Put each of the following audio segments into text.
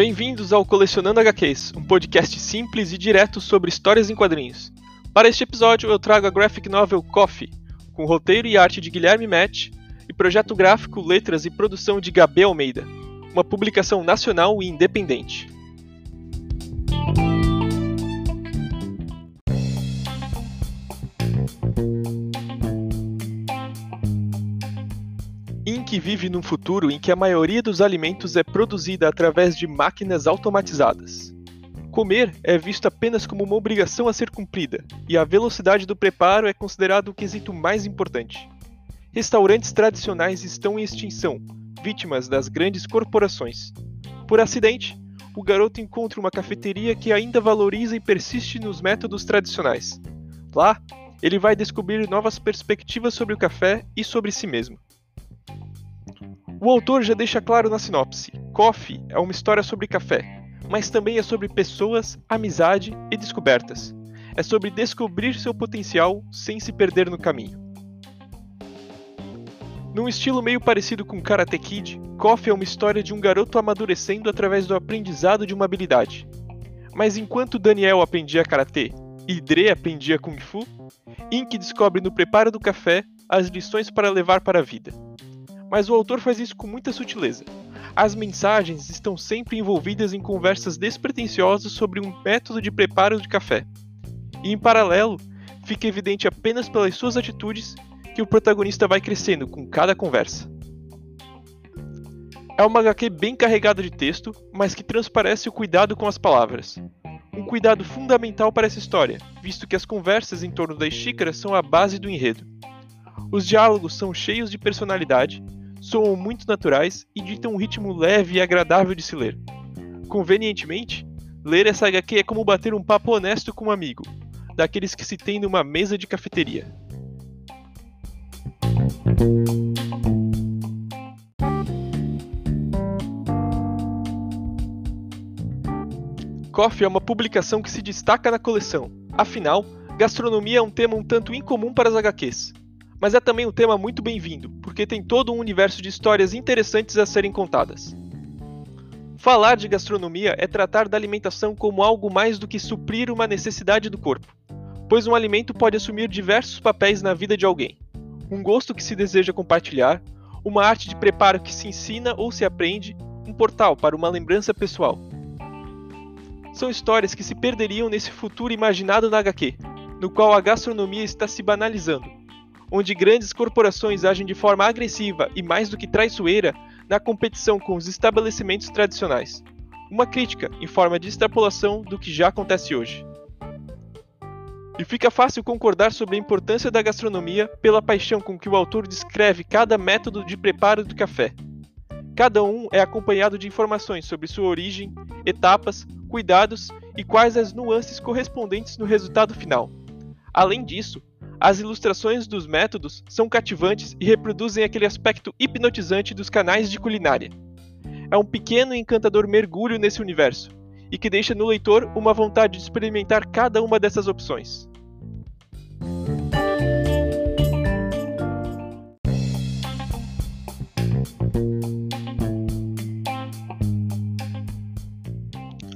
Bem-vindos ao Colecionando HQs, um podcast simples e direto sobre histórias em quadrinhos. Para este episódio, eu trago a graphic novel Coffee, com roteiro e arte de Guilherme Matt e projeto gráfico, letras e produção de Gabi Almeida, uma publicação nacional e independente. Vive num futuro em que a maioria dos alimentos é produzida através de máquinas automatizadas. Comer é visto apenas como uma obrigação a ser cumprida, e a velocidade do preparo é considerado o quesito mais importante. Restaurantes tradicionais estão em extinção, vítimas das grandes corporações. Por acidente, o garoto encontra uma cafeteria que ainda valoriza e persiste nos métodos tradicionais. Lá, ele vai descobrir novas perspectivas sobre o café e sobre si mesmo. O autor já deixa claro na sinopse: Coffee é uma história sobre café, mas também é sobre pessoas, amizade e descobertas. É sobre descobrir seu potencial sem se perder no caminho. Num estilo meio parecido com Karate Kid, Coffee é uma história de um garoto amadurecendo através do aprendizado de uma habilidade. Mas enquanto Daniel aprendia karatê e Dre aprendia kung fu, Ink descobre no preparo do café as lições para levar para a vida. Mas o autor faz isso com muita sutileza, as mensagens estão sempre envolvidas em conversas despretensiosas sobre um método de preparo de café. E em paralelo, fica evidente apenas pelas suas atitudes que o protagonista vai crescendo com cada conversa. É uma HQ bem carregada de texto, mas que transparece o cuidado com as palavras. Um cuidado fundamental para essa história, visto que as conversas em torno das xícaras são a base do enredo. Os diálogos são cheios de personalidade soam muito naturais e ditam um ritmo leve e agradável de se ler. Convenientemente, ler essa HQ é como bater um papo honesto com um amigo, daqueles que se tem numa mesa de cafeteria. Coffee é uma publicação que se destaca na coleção, afinal, gastronomia é um tema um tanto incomum para as HQs mas é também um tema muito bem-vindo, porque tem todo um universo de histórias interessantes a serem contadas. Falar de gastronomia é tratar da alimentação como algo mais do que suprir uma necessidade do corpo, pois um alimento pode assumir diversos papéis na vida de alguém. Um gosto que se deseja compartilhar, uma arte de preparo que se ensina ou se aprende, um portal para uma lembrança pessoal. São histórias que se perderiam nesse futuro imaginado na HQ, no qual a gastronomia está se banalizando, onde grandes corporações agem de forma agressiva e mais do que traiçoeira na competição com os estabelecimentos tradicionais. Uma crítica em forma de extrapolação do que já acontece hoje. E fica fácil concordar sobre a importância da gastronomia pela paixão com que o autor descreve cada método de preparo do café. Cada um é acompanhado de informações sobre sua origem, etapas, cuidados e quais as nuances correspondentes no resultado final. Além disso, as ilustrações dos métodos são cativantes e reproduzem aquele aspecto hipnotizante dos canais de culinária. É um pequeno e encantador mergulho nesse universo, e que deixa no leitor uma vontade de experimentar cada uma dessas opções.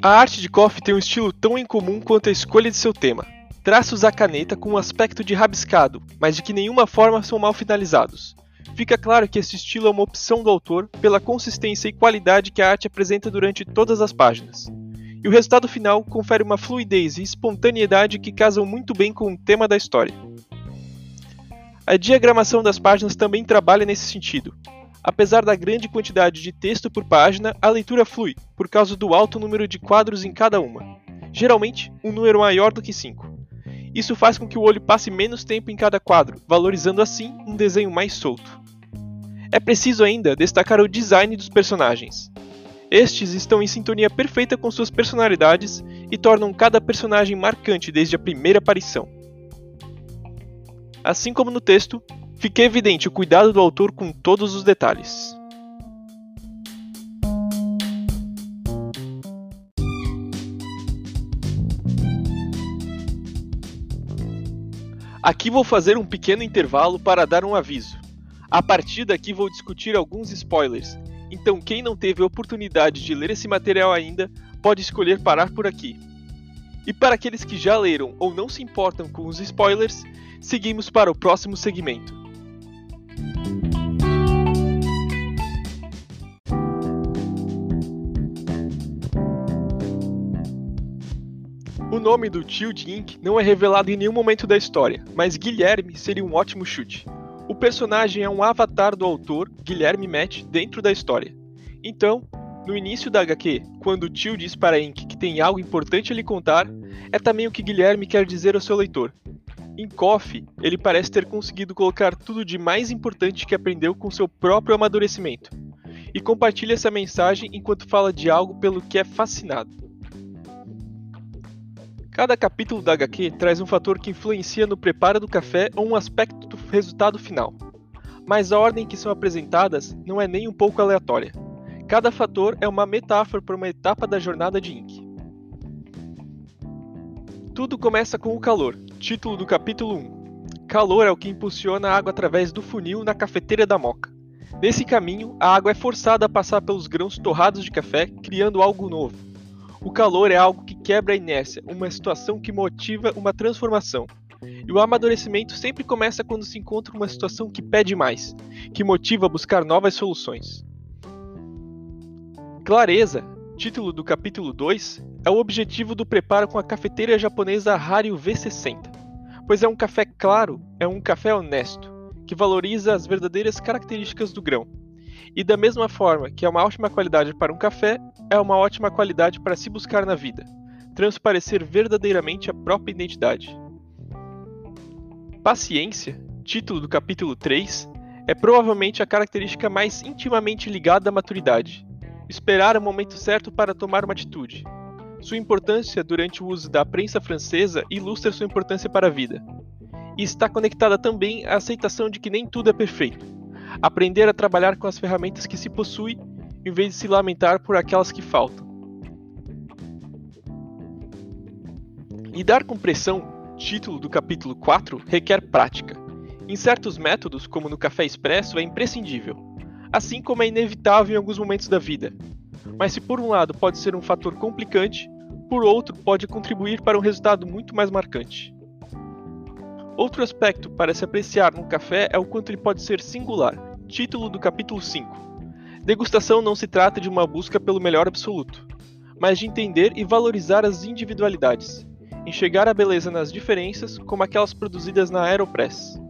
A arte de Koff tem um estilo tão incomum quanto a escolha de seu tema Traços à caneta com um aspecto de rabiscado, mas de que nenhuma forma são mal finalizados. Fica claro que esse estilo é uma opção do autor pela consistência e qualidade que a arte apresenta durante todas as páginas. E o resultado final confere uma fluidez e espontaneidade que casam muito bem com o tema da história. A diagramação das páginas também trabalha nesse sentido. Apesar da grande quantidade de texto por página, a leitura flui, por causa do alto número de quadros em cada uma. Geralmente, um número maior do que 5. Isso faz com que o olho passe menos tempo em cada quadro, valorizando assim um desenho mais solto. É preciso ainda destacar o design dos personagens. Estes estão em sintonia perfeita com suas personalidades e tornam cada personagem marcante desde a primeira aparição. Assim como no texto, fica evidente o cuidado do autor com todos os detalhes. Aqui vou fazer um pequeno intervalo para dar um aviso. A partir daqui vou discutir alguns spoilers, Então, quem não teve oportunidade de ler esse material ainda, pode escolher parar por aqui. E para aqueles que já leram ou não se importam com os spoilers, seguimos para o próximo segmento. Nome do tio de Ink não é revelado em nenhum momento da história, mas Guilherme seria um ótimo chute. O personagem é um avatar do autor, Guilherme Matt, dentro da história. Então, no início da HQ, quando o tio diz para Ink que tem algo importante a lhe contar, é também o que Guilherme quer dizer ao seu leitor. Em Coffee, ele parece ter conseguido colocar tudo de mais importante que aprendeu com seu próprio amadurecimento, e compartilha essa mensagem enquanto fala de algo pelo que é fascinado. Cada capítulo da HQ traz um fator que influencia no preparo do café ou um aspecto do resultado final. Mas a ordem que são apresentadas não é nem um pouco aleatória. Cada fator é uma metáfora para uma etapa da jornada de Ink. Tudo começa com o calor, título do capítulo 1. Calor é o que impulsiona a água através do funil na cafeteira da moca. Nesse caminho, a água é forçada a passar pelos grãos torrados de café, criando algo novo. O calor é algo que quebra a inércia, uma situação que motiva uma transformação. E o amadurecimento sempre começa quando se encontra uma situação que pede mais, que motiva a buscar novas soluções. Clareza, título do capítulo 2, é o objetivo do preparo com a cafeteira japonesa Hario V60, pois é um café claro, é um café honesto, que valoriza as verdadeiras características do grão. E da mesma forma que é uma ótima qualidade para um café, é uma ótima qualidade para se buscar na vida, transparecer verdadeiramente a própria identidade. Paciência, título do capítulo 3, é provavelmente a característica mais intimamente ligada à maturidade Esperar o momento certo para tomar uma atitude. Sua importância durante o uso da prensa francesa ilustra sua importância para a vida. E está conectada também à aceitação de que nem tudo é perfeito. Aprender a trabalhar com as ferramentas que se possui, em vez de se lamentar por aquelas que faltam. Lidar com pressão, título do capítulo 4, requer prática. Em certos métodos, como no café expresso, é imprescindível assim como é inevitável em alguns momentos da vida. Mas se por um lado pode ser um fator complicante, por outro pode contribuir para um resultado muito mais marcante. Outro aspecto para se apreciar num café é o quanto ele pode ser singular, título do capítulo 5. Degustação não se trata de uma busca pelo melhor absoluto, mas de entender e valorizar as individualidades, enxergar a beleza nas diferenças como aquelas produzidas na Aeropress.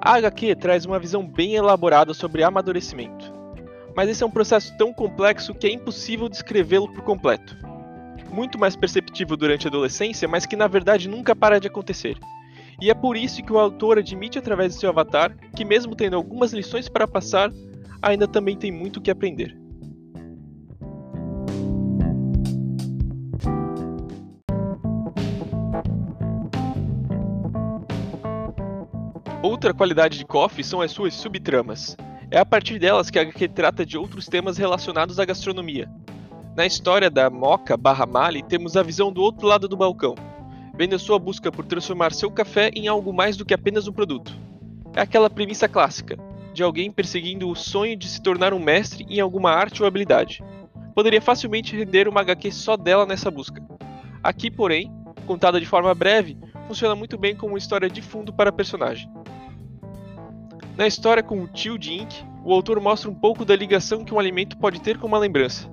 A HQ traz uma visão bem elaborada sobre amadurecimento, mas esse é um processo tão complexo que é impossível descrevê-lo por completo. Muito mais perceptível durante a adolescência, mas que na verdade nunca para de acontecer. E é por isso que o autor admite através de seu avatar que, mesmo tendo algumas lições para passar, ainda também tem muito que aprender. Outra qualidade de Coffee são as suas subtramas. É a partir delas que a HQ trata de outros temas relacionados à gastronomia. Na história da Moca barra Mali, temos a visão do outro lado do balcão, vendo a sua busca por transformar seu café em algo mais do que apenas um produto. É aquela premissa clássica, de alguém perseguindo o sonho de se tornar um mestre em alguma arte ou habilidade. Poderia facilmente render uma HQ só dela nessa busca. Aqui, porém, contada de forma breve, funciona muito bem como uma história de fundo para a personagem. Na história com o tio de Ink, o autor mostra um pouco da ligação que um alimento pode ter com uma lembrança.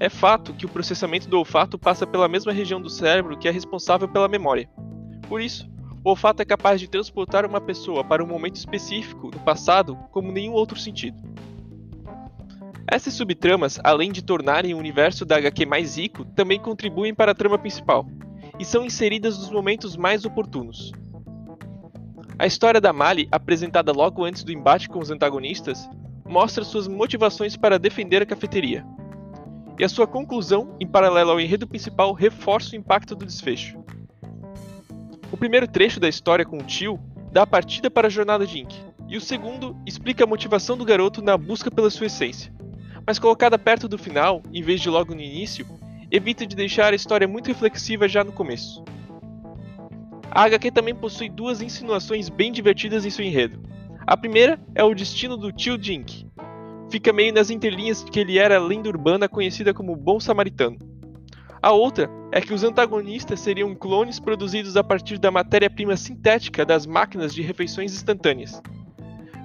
É fato que o processamento do olfato passa pela mesma região do cérebro que é responsável pela memória. Por isso, o olfato é capaz de transportar uma pessoa para um momento específico do passado como nenhum outro sentido. Essas subtramas, além de tornarem o universo da HQ mais rico, também contribuem para a trama principal, e são inseridas nos momentos mais oportunos. A história da Mali, apresentada logo antes do embate com os antagonistas, mostra suas motivações para defender a cafeteria. E a sua conclusão, em paralelo ao enredo principal, reforça o impacto do desfecho. O primeiro trecho da história com o tio dá a partida para a jornada de Ink, e o segundo explica a motivação do garoto na busca pela sua essência. Mas colocada perto do final, em vez de logo no início, evita de deixar a história muito reflexiva já no começo. A HQ também possui duas insinuações bem divertidas em seu enredo. A primeira é o destino do tio Jink. Fica meio nas entrelinhas que ele era a lenda urbana conhecida como Bom Samaritano. A outra é que os antagonistas seriam clones produzidos a partir da matéria-prima sintética das máquinas de refeições instantâneas.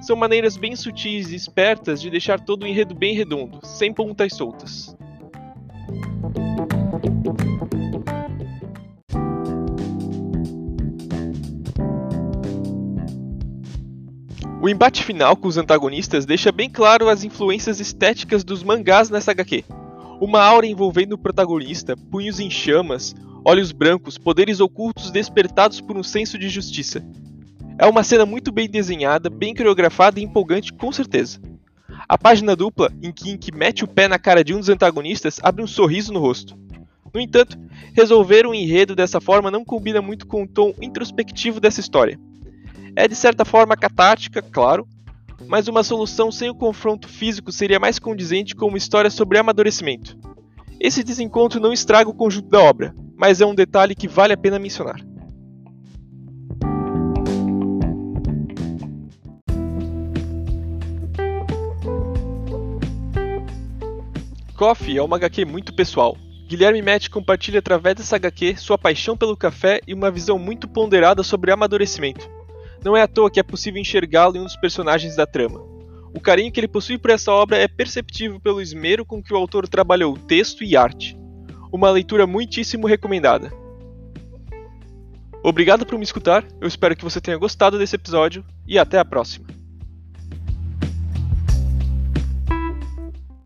São maneiras bem sutis e espertas de deixar todo o enredo bem redondo, sem pontas soltas. O embate final com os antagonistas deixa bem claro as influências estéticas dos mangás nessa HQ. Uma aura envolvendo o protagonista, punhos em chamas, olhos brancos, poderes ocultos despertados por um senso de justiça. É uma cena muito bem desenhada, bem coreografada e empolgante, com certeza. A página dupla, em que Ink mete o pé na cara de um dos antagonistas, abre um sorriso no rosto. No entanto, resolver um enredo dessa forma não combina muito com o tom introspectivo dessa história. É de certa forma catártica, claro, mas uma solução sem o confronto físico seria mais condizente com uma história sobre amadurecimento. Esse desencontro não estraga o conjunto da obra, mas é um detalhe que vale a pena mencionar. Coffee é uma HQ muito pessoal. Guilherme Matt compartilha através dessa HQ sua paixão pelo café e uma visão muito ponderada sobre amadurecimento. Não é à toa que é possível enxergá-lo em um dos personagens da trama. O carinho que ele possui por essa obra é perceptível pelo esmero com que o autor trabalhou texto e arte. Uma leitura muitíssimo recomendada. Obrigado por me escutar, eu espero que você tenha gostado desse episódio e até a próxima.